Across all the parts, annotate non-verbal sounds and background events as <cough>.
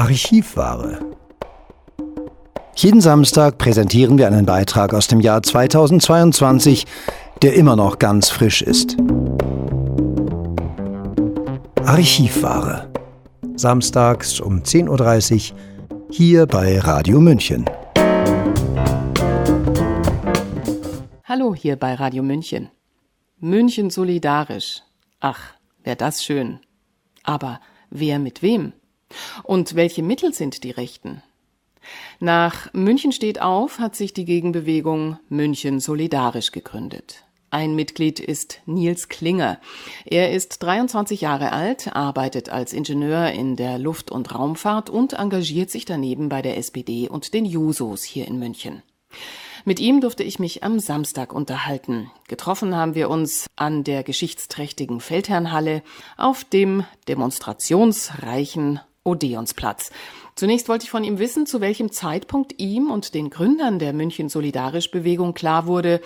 Archivware. Jeden Samstag präsentieren wir einen Beitrag aus dem Jahr 2022, der immer noch ganz frisch ist. Archivware. Samstags um 10.30 Uhr hier bei Radio München. Hallo hier bei Radio München. München solidarisch. Ach, wäre das schön. Aber wer mit wem? Und welche Mittel sind die Rechten? Nach München steht auf hat sich die Gegenbewegung München solidarisch gegründet. Ein Mitglied ist Nils Klinger. Er ist 23 Jahre alt, arbeitet als Ingenieur in der Luft- und Raumfahrt und engagiert sich daneben bei der SPD und den Jusos hier in München. Mit ihm durfte ich mich am Samstag unterhalten. Getroffen haben wir uns an der geschichtsträchtigen Feldherrnhalle auf dem demonstrationsreichen Odeonsplatz. Zunächst wollte ich von ihm wissen, zu welchem Zeitpunkt ihm und den Gründern der München Solidarisch Bewegung klar wurde,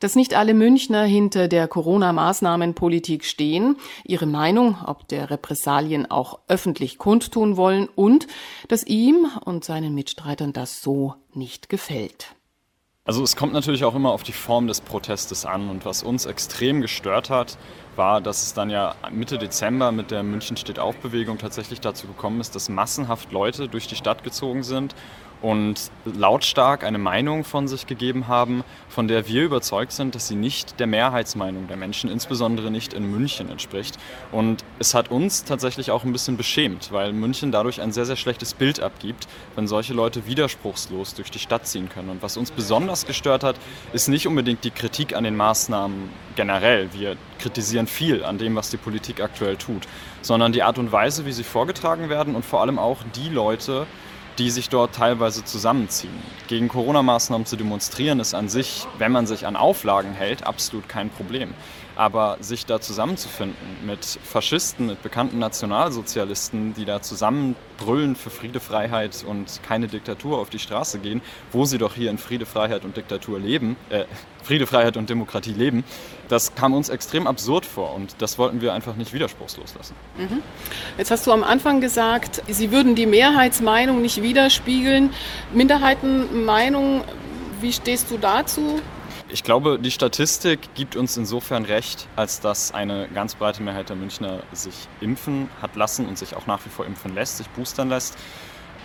dass nicht alle Münchner hinter der Corona-Maßnahmenpolitik stehen, ihre Meinung ob der Repressalien auch öffentlich kundtun wollen und dass ihm und seinen Mitstreitern das so nicht gefällt. Also es kommt natürlich auch immer auf die Form des Protestes an. Und was uns extrem gestört hat, war, dass es dann ja Mitte Dezember mit der München steht auf Bewegung tatsächlich dazu gekommen ist, dass massenhaft Leute durch die Stadt gezogen sind und lautstark eine Meinung von sich gegeben haben, von der wir überzeugt sind, dass sie nicht der Mehrheitsmeinung der Menschen, insbesondere nicht in München entspricht. Und es hat uns tatsächlich auch ein bisschen beschämt, weil München dadurch ein sehr, sehr schlechtes Bild abgibt, wenn solche Leute widerspruchslos durch die Stadt ziehen können. Und was uns besonders gestört hat, ist nicht unbedingt die Kritik an den Maßnahmen generell. Wir kritisieren viel an dem, was die Politik aktuell tut, sondern die Art und Weise, wie sie vorgetragen werden und vor allem auch die Leute, die sich dort teilweise zusammenziehen. Gegen Corona-Maßnahmen zu demonstrieren ist an sich, wenn man sich an Auflagen hält, absolut kein Problem. Aber sich da zusammenzufinden mit Faschisten, mit bekannten Nationalsozialisten, die da zusammen brüllen für Friede, Freiheit und keine Diktatur auf die Straße gehen, wo sie doch hier in Friede, Freiheit und Diktatur leben, äh, Friede, Freiheit und Demokratie leben, das kam uns extrem absurd vor und das wollten wir einfach nicht widerspruchslos lassen. Mhm. Jetzt hast du am Anfang gesagt, Sie würden die Mehrheitsmeinung nicht widerspiegeln. Minderheitenmeinung, wie stehst du dazu? Ich glaube, die Statistik gibt uns insofern recht, als dass eine ganz breite Mehrheit der Münchner sich impfen hat lassen und sich auch nach wie vor impfen lässt, sich boostern lässt.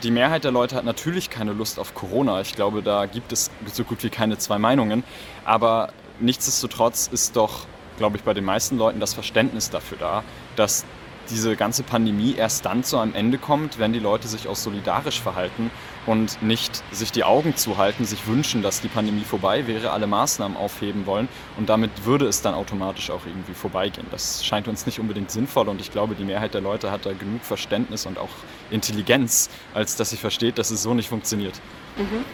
Die Mehrheit der Leute hat natürlich keine Lust auf Corona. Ich glaube, da gibt es so gut wie keine zwei Meinungen. Aber nichtsdestotrotz ist doch, glaube ich, bei den meisten Leuten das Verständnis dafür da, dass diese ganze Pandemie erst dann zu einem Ende kommt, wenn die Leute sich auch solidarisch verhalten und nicht sich die Augen zuhalten, sich wünschen, dass die Pandemie vorbei wäre, alle Maßnahmen aufheben wollen und damit würde es dann automatisch auch irgendwie vorbeigehen. Das scheint uns nicht unbedingt sinnvoll und ich glaube, die Mehrheit der Leute hat da genug Verständnis und auch Intelligenz, als dass sie versteht, dass es so nicht funktioniert. Mhm.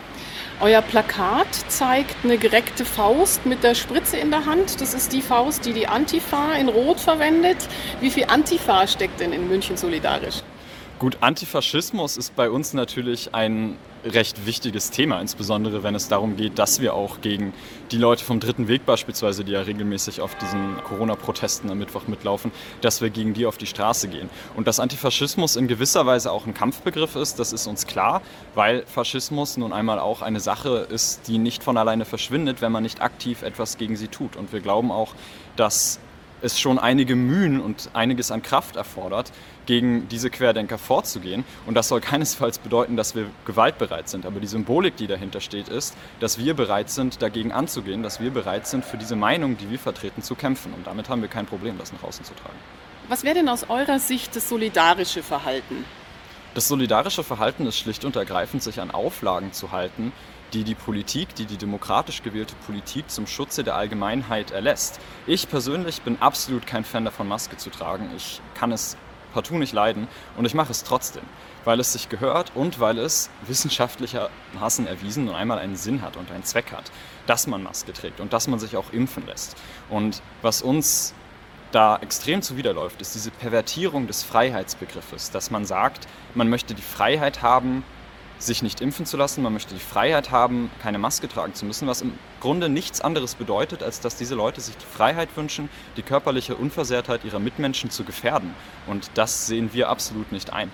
Euer Plakat zeigt eine gereckte Faust mit der Spritze in der Hand. Das ist die Faust, die die Antifa in Rot verwendet. Wie viel Antifa steckt denn in München solidarisch? Gut, Antifaschismus ist bei uns natürlich ein recht wichtiges Thema, insbesondere wenn es darum geht, dass wir auch gegen die Leute vom Dritten Weg beispielsweise, die ja regelmäßig auf diesen Corona-Protesten am Mittwoch mitlaufen, dass wir gegen die auf die Straße gehen. Und dass Antifaschismus in gewisser Weise auch ein Kampfbegriff ist, das ist uns klar, weil Faschismus nun einmal auch eine Sache ist, die nicht von alleine verschwindet, wenn man nicht aktiv etwas gegen sie tut. Und wir glauben auch, dass es schon einige Mühen und einiges an Kraft erfordert, gegen diese Querdenker vorzugehen. Und das soll keinesfalls bedeuten, dass wir gewaltbereit sind. Aber die Symbolik, die dahinter steht, ist, dass wir bereit sind, dagegen anzugehen, dass wir bereit sind, für diese Meinung, die wir vertreten, zu kämpfen. Und damit haben wir kein Problem, das nach außen zu tragen. Was wäre denn aus eurer Sicht das solidarische Verhalten? Das solidarische Verhalten ist schlicht und ergreifend, sich an Auflagen zu halten, die die Politik, die die demokratisch gewählte Politik zum Schutze der Allgemeinheit erlässt. Ich persönlich bin absolut kein Fan davon, Maske zu tragen. Ich kann es partout nicht leiden und ich mache es trotzdem, weil es sich gehört und weil es wissenschaftlichermaßen erwiesen und einmal einen Sinn hat und einen Zweck hat, dass man Maske trägt und dass man sich auch impfen lässt. Und was uns da extrem zuwiderläuft, ist diese Pervertierung des Freiheitsbegriffes, dass man sagt, man möchte die Freiheit haben, sich nicht impfen zu lassen, man möchte die Freiheit haben, keine Maske tragen zu müssen, was im Grunde nichts anderes bedeutet, als dass diese Leute sich die Freiheit wünschen, die körperliche Unversehrtheit ihrer Mitmenschen zu gefährden. Und das sehen wir absolut nicht ein.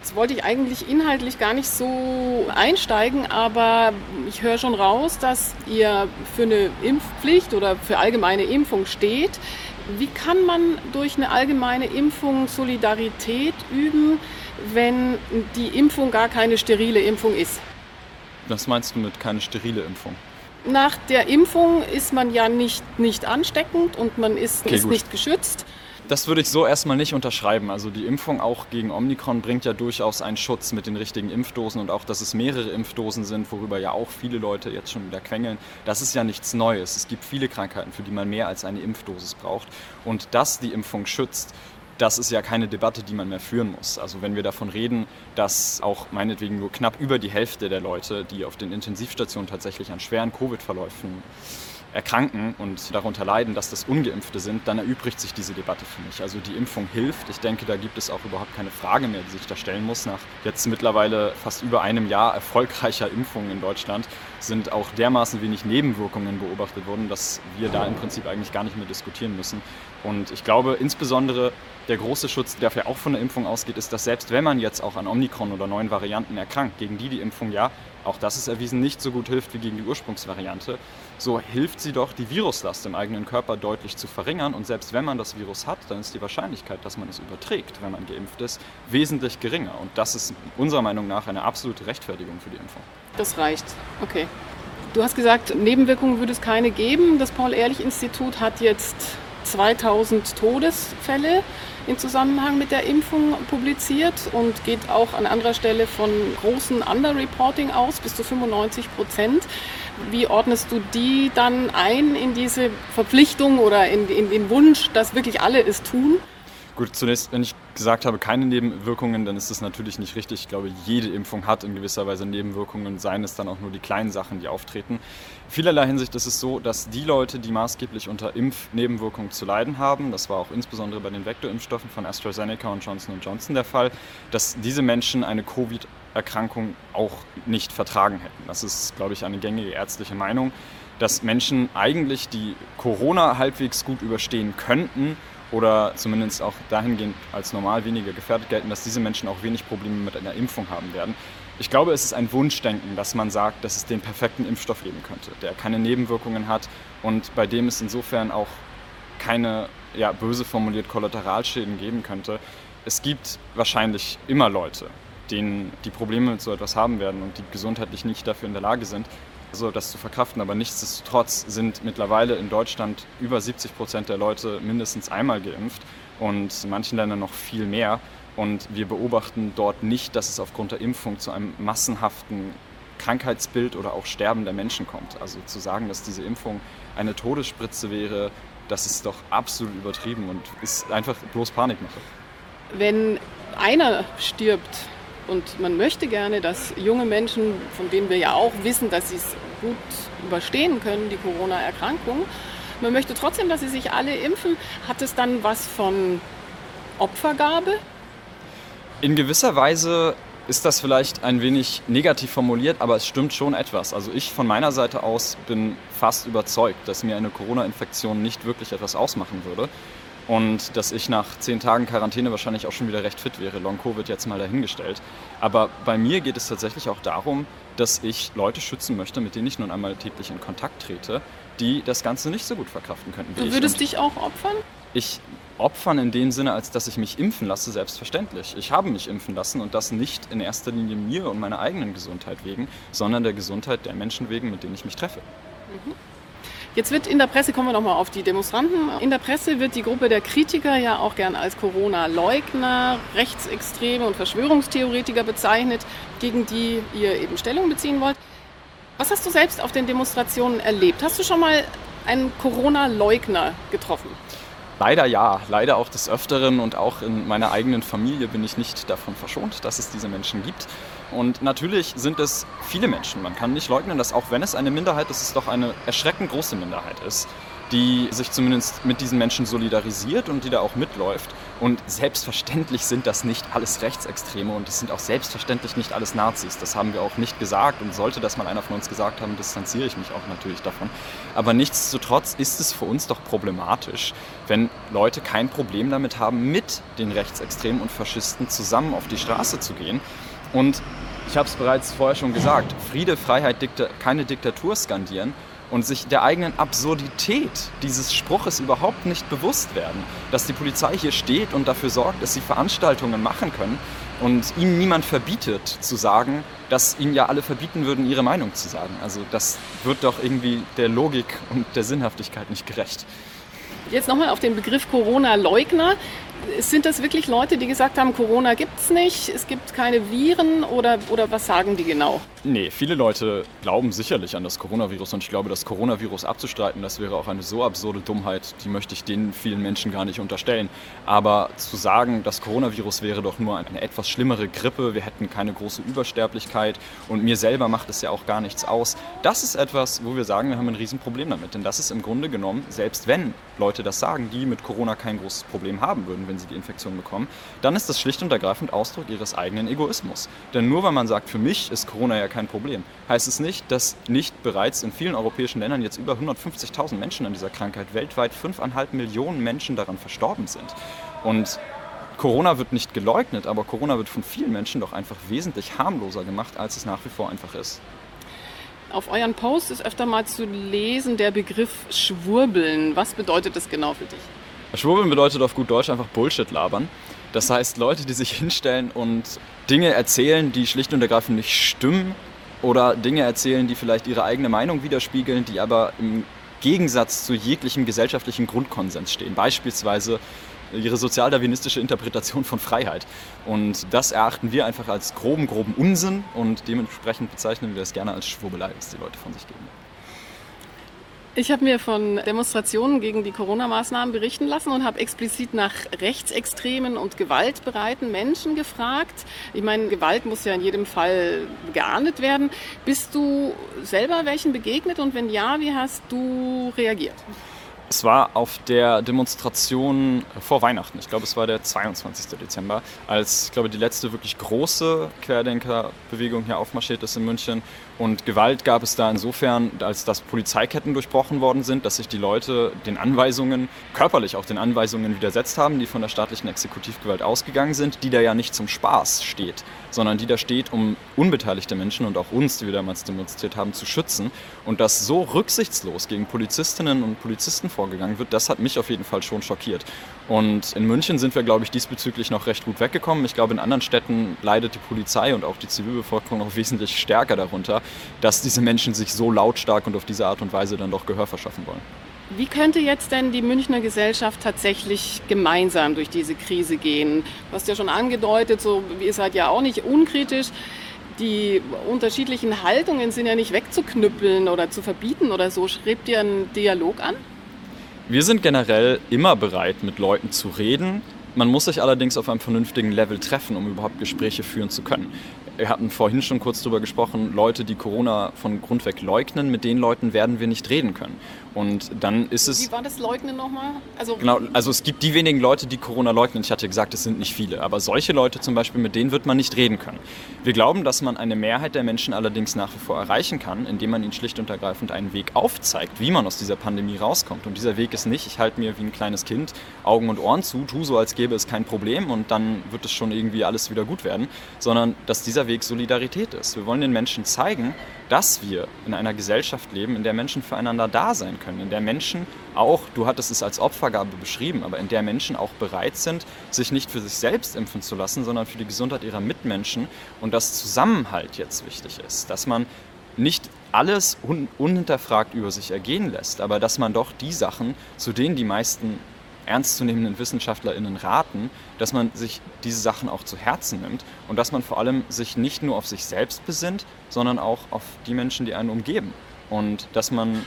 Jetzt wollte ich eigentlich inhaltlich gar nicht so einsteigen, aber ich höre schon raus, dass ihr für eine Impfpflicht oder für allgemeine Impfung steht. Wie kann man durch eine allgemeine Impfung Solidarität üben, wenn die Impfung gar keine sterile Impfung ist? Was meinst du mit keine sterile Impfung? Nach der Impfung ist man ja nicht, nicht ansteckend und man ist, okay, ist nicht geschützt. Das würde ich so erstmal nicht unterschreiben. Also die Impfung auch gegen Omikron bringt ja durchaus einen Schutz mit den richtigen Impfdosen und auch, dass es mehrere Impfdosen sind, worüber ja auch viele Leute jetzt schon wieder quengeln. Das ist ja nichts Neues. Es gibt viele Krankheiten, für die man mehr als eine Impfdosis braucht. Und dass die Impfung schützt, das ist ja keine Debatte, die man mehr führen muss. Also wenn wir davon reden, dass auch meinetwegen nur knapp über die Hälfte der Leute, die auf den Intensivstationen tatsächlich an schweren Covid-Verläufen erkranken und darunter leiden, dass das Ungeimpfte sind, dann erübrigt sich diese Debatte für mich. Also die Impfung hilft. Ich denke, da gibt es auch überhaupt keine Frage mehr, die sich da stellen muss. Nach jetzt mittlerweile fast über einem Jahr erfolgreicher Impfungen in Deutschland sind auch dermaßen wenig Nebenwirkungen beobachtet worden, dass wir da im Prinzip eigentlich gar nicht mehr diskutieren müssen. Und ich glaube insbesondere der große Schutz, der ja auch von der Impfung ausgeht, ist, dass selbst wenn man jetzt auch an Omikron oder neuen Varianten erkrankt, gegen die die Impfung ja, auch das ist erwiesen, nicht so gut hilft wie gegen die Ursprungsvariante, so hilft sie doch, die Viruslast im eigenen Körper deutlich zu verringern. Und selbst wenn man das Virus hat, dann ist die Wahrscheinlichkeit, dass man es überträgt, wenn man geimpft ist, wesentlich geringer. Und das ist unserer Meinung nach eine absolute Rechtfertigung für die Impfung. Das reicht. Okay. Du hast gesagt, Nebenwirkungen würde es keine geben. Das Paul-Ehrlich-Institut hat jetzt 2000 Todesfälle im Zusammenhang mit der Impfung publiziert und geht auch an anderer Stelle von großen Underreporting aus, bis zu 95 Prozent. Wie ordnest du die dann ein in diese Verpflichtung oder in, in den Wunsch, dass wirklich alle es tun? Gut, zunächst, wenn ich gesagt habe, keine Nebenwirkungen, dann ist das natürlich nicht richtig. Ich glaube, jede Impfung hat in gewisser Weise Nebenwirkungen, seien es dann auch nur die kleinen Sachen, die auftreten. Vielerlei Hinsicht ist es so, dass die Leute, die maßgeblich unter Impfnebenwirkungen zu leiden haben, das war auch insbesondere bei den Vektorimpfstoffen von AstraZeneca und Johnson Johnson der Fall, dass diese Menschen eine Covid-Erkrankung auch nicht vertragen hätten. Das ist, glaube ich, eine gängige ärztliche Meinung, dass Menschen eigentlich, die Corona halbwegs gut überstehen könnten, oder zumindest auch dahingehend als normal weniger gefährdet gelten, dass diese Menschen auch wenig Probleme mit einer Impfung haben werden. Ich glaube, es ist ein Wunschdenken, dass man sagt, dass es den perfekten Impfstoff geben könnte, der keine Nebenwirkungen hat und bei dem es insofern auch keine, ja, böse formuliert, Kollateralschäden geben könnte. Es gibt wahrscheinlich immer Leute, denen die Probleme mit so etwas haben werden und die gesundheitlich nicht dafür in der Lage sind, so das zu verkraften. Aber nichtsdestotrotz sind mittlerweile in Deutschland über 70 Prozent der Leute mindestens einmal geimpft und in manchen Ländern noch viel mehr. Und wir beobachten dort nicht, dass es aufgrund der Impfung zu einem massenhaften Krankheitsbild oder auch Sterben der Menschen kommt. Also zu sagen, dass diese Impfung eine Todesspritze wäre, das ist doch absolut übertrieben und ist einfach bloß Panikmache. Wenn einer stirbt, und man möchte gerne, dass junge Menschen, von denen wir ja auch wissen, dass sie es gut überstehen können, die Corona-Erkrankung, man möchte trotzdem, dass sie sich alle impfen. Hat es dann was von Opfergabe? In gewisser Weise ist das vielleicht ein wenig negativ formuliert, aber es stimmt schon etwas. Also ich von meiner Seite aus bin fast überzeugt, dass mir eine Corona-Infektion nicht wirklich etwas ausmachen würde und dass ich nach zehn Tagen Quarantäne wahrscheinlich auch schon wieder recht fit wäre. Long-Covid jetzt mal dahingestellt. Aber bei mir geht es tatsächlich auch darum, dass ich Leute schützen möchte, mit denen ich nun einmal täglich in Kontakt trete, die das Ganze nicht so gut verkraften könnten. du würdest dich auch opfern? Ich opfern in dem Sinne, als dass ich mich impfen lasse, selbstverständlich. Ich habe mich impfen lassen und das nicht in erster Linie mir und meiner eigenen Gesundheit wegen, sondern der Gesundheit der Menschen wegen, mit denen ich mich treffe. Mhm. Jetzt wird in der Presse, kommen wir nochmal auf die Demonstranten, in der Presse wird die Gruppe der Kritiker ja auch gern als Corona-Leugner, Rechtsextreme und Verschwörungstheoretiker bezeichnet, gegen die ihr eben Stellung beziehen wollt. Was hast du selbst auf den Demonstrationen erlebt? Hast du schon mal einen Corona-Leugner getroffen? Leider ja, leider auch des Öfteren und auch in meiner eigenen Familie bin ich nicht davon verschont, dass es diese Menschen gibt. Und natürlich sind es viele Menschen. Man kann nicht leugnen, dass auch wenn es eine Minderheit ist, es doch eine erschreckend große Minderheit ist, die sich zumindest mit diesen Menschen solidarisiert und die da auch mitläuft. Und selbstverständlich sind das nicht alles Rechtsextreme und es sind auch selbstverständlich nicht alles Nazis. Das haben wir auch nicht gesagt und sollte das mal einer von uns gesagt haben, distanziere ich mich auch natürlich davon. Aber nichtsdestotrotz ist es für uns doch problematisch, wenn Leute kein Problem damit haben, mit den Rechtsextremen und Faschisten zusammen auf die Straße zu gehen. Und ich habe es bereits vorher schon gesagt, Friede, Freiheit, Dikta keine Diktatur skandieren und sich der eigenen Absurdität dieses Spruches überhaupt nicht bewusst werden. Dass die Polizei hier steht und dafür sorgt, dass sie Veranstaltungen machen können und ihnen niemand verbietet zu sagen, dass ihnen ja alle verbieten würden, ihre Meinung zu sagen. Also das wird doch irgendwie der Logik und der Sinnhaftigkeit nicht gerecht. Jetzt nochmal auf den Begriff Corona-Leugner. Sind das wirklich Leute, die gesagt haben, Corona gibt es nicht, es gibt keine Viren oder, oder was sagen die genau? Nee, viele Leute glauben sicherlich an das Coronavirus und ich glaube, das Coronavirus abzustreiten, das wäre auch eine so absurde Dummheit, die möchte ich den vielen Menschen gar nicht unterstellen. Aber zu sagen, das Coronavirus wäre doch nur eine etwas schlimmere Grippe, wir hätten keine große Übersterblichkeit und mir selber macht es ja auch gar nichts aus, das ist etwas, wo wir sagen, wir haben ein Riesenproblem damit. Denn das ist im Grunde genommen, selbst wenn Leute das sagen, die mit Corona kein großes Problem haben würden, wenn sie die Infektion bekommen, dann ist das schlicht und ergreifend Ausdruck ihres eigenen Egoismus. Denn nur weil man sagt, für mich ist Corona ja kein Problem, heißt es nicht, dass nicht bereits in vielen europäischen Ländern jetzt über 150.000 Menschen an dieser Krankheit, weltweit 5,5 Millionen Menschen daran verstorben sind. Und Corona wird nicht geleugnet, aber Corona wird von vielen Menschen doch einfach wesentlich harmloser gemacht, als es nach wie vor einfach ist. Auf euren Post ist öfter mal zu lesen der Begriff Schwurbeln. Was bedeutet das genau für dich? Schwurbeln bedeutet auf gut Deutsch einfach Bullshit labern. Das heißt, Leute, die sich hinstellen und Dinge erzählen, die schlicht und ergreifend nicht stimmen oder Dinge erzählen, die vielleicht ihre eigene Meinung widerspiegeln, die aber im Gegensatz zu jeglichem gesellschaftlichen Grundkonsens stehen. Beispielsweise ihre sozialdarwinistische Interpretation von Freiheit. Und das erachten wir einfach als groben, groben Unsinn und dementsprechend bezeichnen wir es gerne als Schwurbelei, was die Leute von sich geben. Ich habe mir von Demonstrationen gegen die Corona-Maßnahmen berichten lassen und habe explizit nach rechtsextremen und gewaltbereiten Menschen gefragt. Ich meine, Gewalt muss ja in jedem Fall geahndet werden. Bist du selber welchen begegnet und wenn ja, wie hast du reagiert? Es war auf der Demonstration vor Weihnachten, ich glaube es war der 22. Dezember, als ich glaube die letzte wirklich große Querdenkerbewegung hier aufmarschiert ist in München. Und Gewalt gab es da insofern, als dass Polizeiketten durchbrochen worden sind, dass sich die Leute den Anweisungen, körperlich auch den Anweisungen widersetzt haben, die von der staatlichen Exekutivgewalt ausgegangen sind, die da ja nicht zum Spaß steht, sondern die da steht, um unbeteiligte Menschen und auch uns, die wir damals demonstriert haben, zu schützen. Und dass so rücksichtslos gegen Polizistinnen und Polizisten vorgegangen wird, das hat mich auf jeden Fall schon schockiert. Und in München sind wir, glaube ich, diesbezüglich noch recht gut weggekommen. Ich glaube, in anderen Städten leidet die Polizei und auch die Zivilbevölkerung noch <laughs> wesentlich stärker darunter, dass diese Menschen sich so lautstark und auf diese Art und Weise dann doch Gehör verschaffen wollen. Wie könnte jetzt denn die Münchner Gesellschaft tatsächlich gemeinsam durch diese Krise gehen? Du hast ja schon angedeutet, so, ihr seid ja auch nicht unkritisch. Die unterschiedlichen Haltungen sind ja nicht wegzuknüppeln oder zu verbieten oder so. Schreibt ihr einen Dialog an? Wir sind generell immer bereit, mit Leuten zu reden. Man muss sich allerdings auf einem vernünftigen Level treffen, um überhaupt Gespräche führen zu können wir hatten vorhin schon kurz darüber gesprochen, Leute, die Corona von Grund weg leugnen, mit den Leuten werden wir nicht reden können. Und dann ist es. Wie war das Leugnen nochmal? Also genau, also es gibt die wenigen Leute, die Corona leugnen. Ich hatte gesagt, es sind nicht viele. Aber solche Leute zum Beispiel, mit denen wird man nicht reden können. Wir glauben, dass man eine Mehrheit der Menschen allerdings nach wie vor erreichen kann, indem man ihnen schlicht und ergreifend einen Weg aufzeigt, wie man aus dieser Pandemie rauskommt. Und dieser Weg ist nicht, ich halte mir wie ein kleines Kind Augen und Ohren zu, tu so, als gäbe es kein Problem und dann wird es schon irgendwie alles wieder gut werden, sondern dass dieser Weg Solidarität ist. Wir wollen den Menschen zeigen, dass wir in einer Gesellschaft leben, in der Menschen füreinander da sein können, in der Menschen auch, du hattest es als Opfergabe beschrieben, aber in der Menschen auch bereit sind, sich nicht für sich selbst impfen zu lassen, sondern für die Gesundheit ihrer Mitmenschen. Und dass Zusammenhalt jetzt wichtig ist, dass man nicht alles un unhinterfragt über sich ergehen lässt, aber dass man doch die Sachen, zu denen die meisten ernstzunehmenden WissenschaftlerInnen raten, dass man sich diese Sachen auch zu Herzen nimmt und dass man vor allem sich nicht nur auf sich selbst besinnt, sondern auch auf die Menschen, die einen umgeben. Und dass man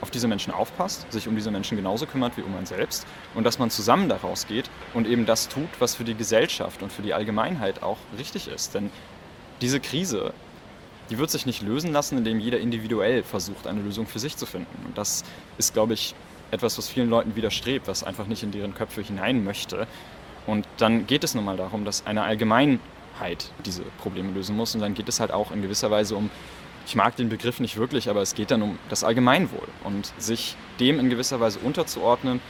auf diese Menschen aufpasst, sich um diese Menschen genauso kümmert wie um einen selbst und dass man zusammen daraus geht und eben das tut, was für die Gesellschaft und für die Allgemeinheit auch richtig ist. Denn diese Krise die wird sich nicht lösen lassen, indem jeder individuell versucht, eine Lösung für sich zu finden. Und das ist, glaube ich, etwas, was vielen Leuten widerstrebt, was einfach nicht in deren Köpfe hinein möchte. Und dann geht es nun mal darum, dass eine Allgemeinheit diese Probleme lösen muss. Und dann geht es halt auch in gewisser Weise um, ich mag den Begriff nicht wirklich, aber es geht dann um das Allgemeinwohl und sich dem in gewisser Weise unterzuordnen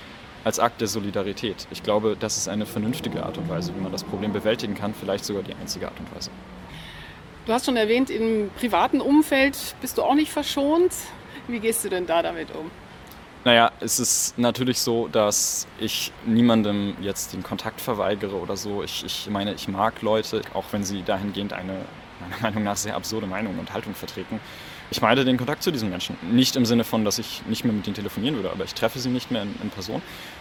als Akt der Solidarität. Ich glaube, das ist eine vernünftige Art und Weise, wie man das Problem bewältigen kann, vielleicht sogar die einzige Art und Weise. Du hast schon erwähnt, im privaten Umfeld bist du auch nicht verschont. Wie gehst du denn da damit um? Naja, es ist natürlich so, dass ich niemandem jetzt den Kontakt verweigere oder so. Ich, ich meine, ich mag Leute, auch wenn sie dahingehend eine meiner <laughs> Meinung nach sehr absurde Meinung und Haltung vertreten. Ich meide den Kontakt zu diesen Menschen. Nicht im Sinne von, dass ich nicht mehr mit ihnen telefonieren würde, aber ich treffe sie nicht mehr in, in, Person.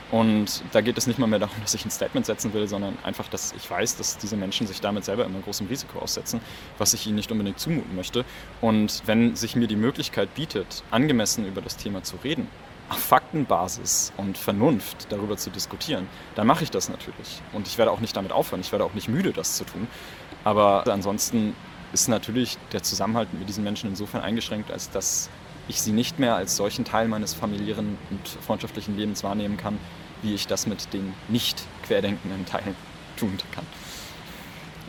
Und da geht es nicht mal mehr darum, <laughs> dass ich ein Statement setzen will, sondern einfach, dass ich weiß, dass diese Menschen sich damit selber immer großem Risiko aussetzen, was ich ihnen nicht unbedingt zumuten möchte. Und wenn sich mir die Möglichkeit bietet, angemessen über das Thema zu reden, Faktenbasis und Vernunft darüber zu diskutieren, dann mache ich das natürlich. Und ich werde auch nicht damit aufhören. Ich werde auch nicht müde, das zu tun. Aber ansonsten ist natürlich der Zusammenhalt mit diesen Menschen insofern eingeschränkt, als dass ich sie nicht mehr als solchen Teil meines familiären und freundschaftlichen Lebens wahrnehmen kann, wie ich das mit den nicht querdenkenden Teilen tun kann.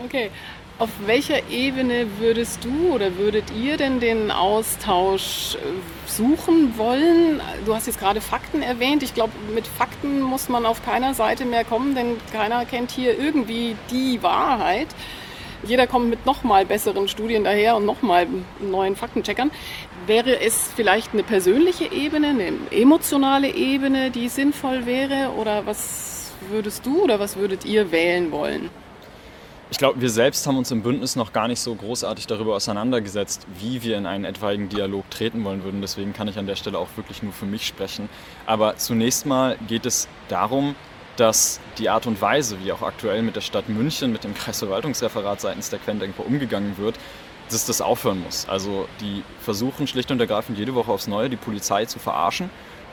Okay, auf welcher Ebene würdest du oder würdet ihr denn den Austausch äh, suchen wollen? Du hast jetzt gerade Fakten erwähnt. Ich glaube, mit Fakten muss man auf keiner Seite mehr kommen, denn keiner kennt hier irgendwie die Wahrheit. Jeder kommt mit nochmal besseren Studien daher und nochmal neuen Faktencheckern. Wäre es vielleicht eine persönliche Ebene, eine emotionale Ebene, die sinnvoll wäre? Oder was würdest du oder was würdet ihr wählen wollen? Ich glaube, wir selbst haben uns im Bündnis noch gar nicht so großartig darüber auseinandergesetzt, wie wir in einen etwaigen Dialog treten wollen würden. Deswegen kann ich an der Stelle auch wirklich nur für mich sprechen. Aber zunächst mal geht es darum, dass die Art und Weise, wie auch aktuell mit der Stadt München, mit dem Kreisverwaltungsreferat seitens der Quendenker umgegangen wird, dass das aufhören muss. Also die versuchen schlicht und ergreifend jede Woche aufs Neue die Polizei zu verarschen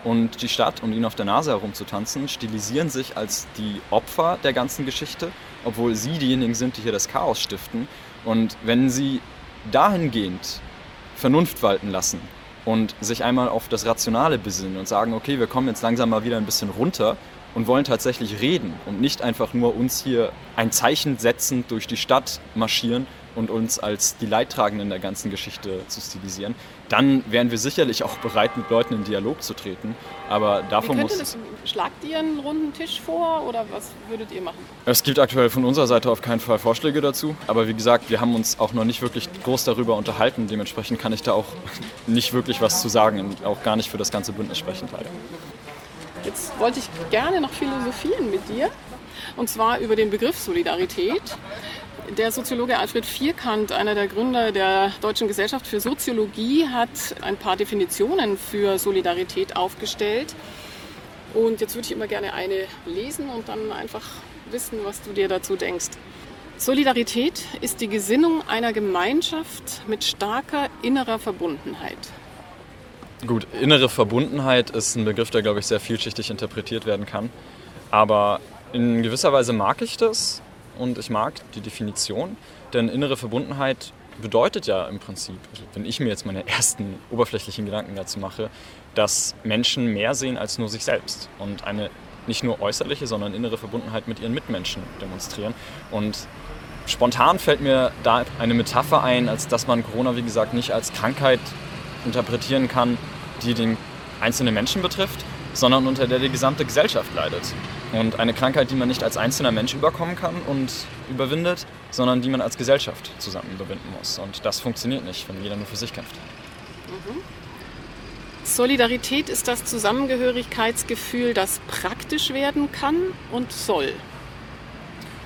und die Stadt, um ihnen auf der Nase herumzutanzen, stilisieren sich als die Opfer der ganzen Geschichte obwohl sie diejenigen sind, die hier das Chaos stiften. Und wenn sie dahingehend Vernunft walten lassen und sich einmal auf das Rationale besinnen und sagen, okay, wir kommen jetzt langsam mal wieder ein bisschen runter und wollen tatsächlich reden und nicht einfach nur uns hier ein Zeichen setzend durch die Stadt marschieren und uns als die Leidtragenden der ganzen Geschichte zu stilisieren, dann wären wir sicherlich auch bereit, mit Leuten in Dialog zu treten. Aber davon muss. Das, schlagt ihr einen runden Tisch vor oder was würdet ihr machen? Es gibt aktuell von unserer Seite auf keinen Fall Vorschläge dazu. Aber wie gesagt, wir haben uns auch noch nicht wirklich groß darüber unterhalten. Dementsprechend kann ich da auch <laughs> nicht wirklich was zu sagen und auch gar nicht für das ganze Bündnis sprechen, leider. Jetzt wollte ich gerne noch philosophieren mit dir. Und zwar über den Begriff Solidarität. Der Soziologe Alfred Vierkant, einer der Gründer der Deutschen Gesellschaft für Soziologie, hat ein paar Definitionen für Solidarität aufgestellt. Und jetzt würde ich immer gerne eine lesen und dann einfach wissen, was du dir dazu denkst. Solidarität ist die Gesinnung einer Gemeinschaft mit starker innerer Verbundenheit. Gut, innere Verbundenheit ist ein Begriff, der, glaube ich, sehr vielschichtig interpretiert werden kann. Aber in gewisser Weise mag ich das und ich mag die Definition, denn innere Verbundenheit bedeutet ja im Prinzip, also wenn ich mir jetzt meine ersten oberflächlichen Gedanken dazu mache, dass Menschen mehr sehen als nur sich selbst und eine nicht nur äußerliche, sondern innere Verbundenheit mit ihren Mitmenschen demonstrieren. Und spontan fällt mir da eine Metapher ein, als dass man Corona, wie gesagt, nicht als Krankheit interpretieren kann, die den einzelnen Menschen betrifft, sondern unter der die gesamte Gesellschaft leidet. Und eine Krankheit, die man nicht als einzelner Mensch überkommen kann und überwindet, sondern die man als Gesellschaft zusammen überwinden muss. Und das funktioniert nicht, wenn jeder nur für sich kämpft. Mhm. Solidarität ist das Zusammengehörigkeitsgefühl, das praktisch werden kann und soll.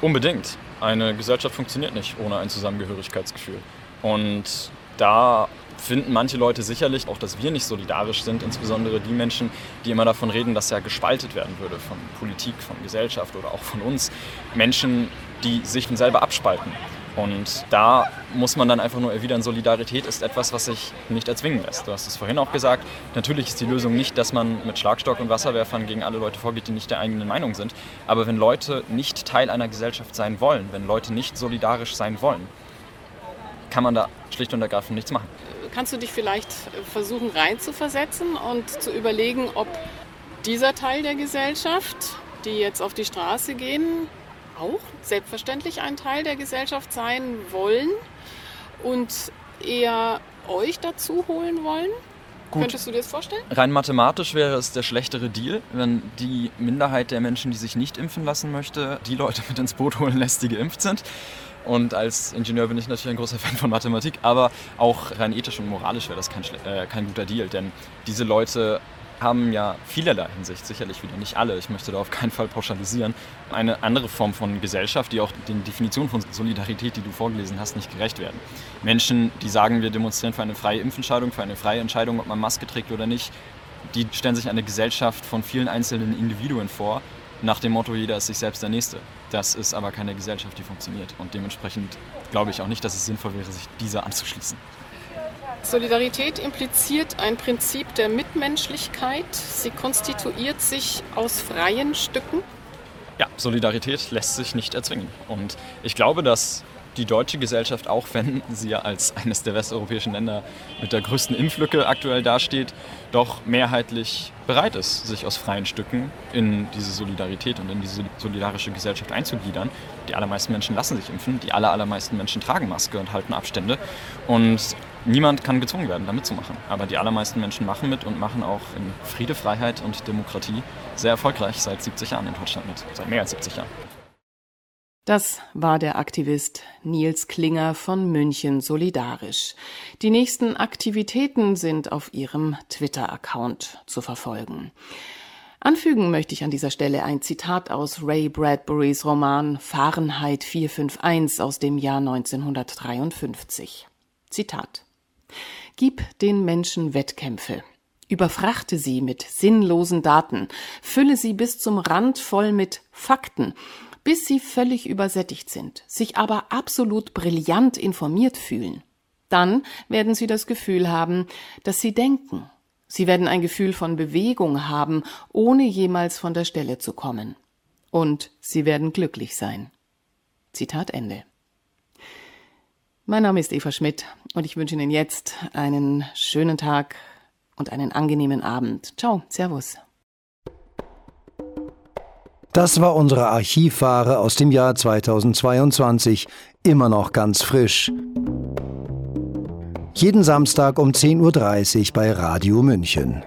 Unbedingt. Eine Gesellschaft funktioniert nicht ohne ein Zusammengehörigkeitsgefühl. Und da finden manche Leute sicherlich auch, dass wir nicht solidarisch sind, insbesondere die Menschen, die immer davon reden, dass ja gespaltet werden würde von Politik, von Gesellschaft oder auch von uns. Menschen, die sich selber abspalten. Und da muss man dann einfach nur erwidern, Solidarität ist etwas, was sich nicht erzwingen lässt. Du hast es vorhin auch gesagt, natürlich ist die Lösung nicht, dass man mit Schlagstock und Wasserwerfern gegen alle Leute vorgeht, die nicht der eigenen Meinung sind. Aber wenn Leute nicht Teil einer Gesellschaft sein wollen, wenn Leute nicht solidarisch sein wollen, kann man da schlicht und ergreifend nichts machen. Kannst du dich vielleicht versuchen reinzuversetzen und zu überlegen, ob dieser Teil der Gesellschaft, die jetzt auf die Straße gehen, auch selbstverständlich ein Teil der Gesellschaft sein wollen und eher euch dazu holen wollen? Gut. Könntest du dir das vorstellen? Rein mathematisch wäre es der schlechtere Deal, wenn die Minderheit der Menschen, die sich nicht impfen lassen möchte, die Leute mit ins Boot holen lässt, die geimpft sind. Und als Ingenieur bin ich natürlich ein großer Fan von Mathematik, aber auch rein ethisch und moralisch wäre das kein, äh, kein guter Deal, denn diese Leute haben ja vielerlei Hinsicht, sicherlich wieder nicht alle, ich möchte da auf keinen Fall pauschalisieren, eine andere Form von Gesellschaft, die auch den Definitionen von Solidarität, die du vorgelesen hast, nicht gerecht werden. Menschen, die sagen, wir demonstrieren für eine freie Impfentscheidung, für eine freie Entscheidung, ob man Maske trägt oder nicht, die stellen sich eine Gesellschaft von vielen einzelnen Individuen vor, nach dem Motto, jeder ist sich selbst der Nächste. Das ist aber keine Gesellschaft, die funktioniert. Und dementsprechend glaube ich auch nicht, dass es sinnvoll wäre, sich dieser anzuschließen. Solidarität impliziert ein Prinzip der Mitmenschlichkeit. Sie konstituiert sich aus freien Stücken. Ja, Solidarität lässt sich nicht erzwingen. Und ich glaube, dass die deutsche Gesellschaft, auch wenn sie ja als eines der westeuropäischen Länder mit der größten Impflücke aktuell dasteht, doch mehrheitlich bereit ist, sich aus freien Stücken in diese Solidarität und in diese solidarische Gesellschaft einzugliedern. Die allermeisten Menschen lassen sich impfen, die aller, allermeisten Menschen tragen Maske und halten Abstände. Und niemand kann gezwungen werden, da mitzumachen. Aber die allermeisten Menschen machen mit und machen auch in Friede, Freiheit und Demokratie sehr erfolgreich seit 70 Jahren in Deutschland mit, seit mehr als 70 Jahren. Das war der Aktivist Nils Klinger von München Solidarisch. Die nächsten Aktivitäten sind auf ihrem Twitter-Account zu verfolgen. Anfügen möchte ich an dieser Stelle ein Zitat aus Ray Bradburys Roman Fahrenheit 451 aus dem Jahr 1953. Zitat Gib den Menschen Wettkämpfe. Überfrachte sie mit sinnlosen Daten, fülle sie bis zum Rand voll mit Fakten bis sie völlig übersättigt sind, sich aber absolut brillant informiert fühlen. Dann werden sie das Gefühl haben, dass sie denken. Sie werden ein Gefühl von Bewegung haben, ohne jemals von der Stelle zu kommen. Und sie werden glücklich sein. Zitat Ende. Mein Name ist Eva Schmidt und ich wünsche Ihnen jetzt einen schönen Tag und einen angenehmen Abend. Ciao, Servus. Das war unsere Archivware aus dem Jahr 2022, immer noch ganz frisch. Jeden Samstag um 10.30 Uhr bei Radio München.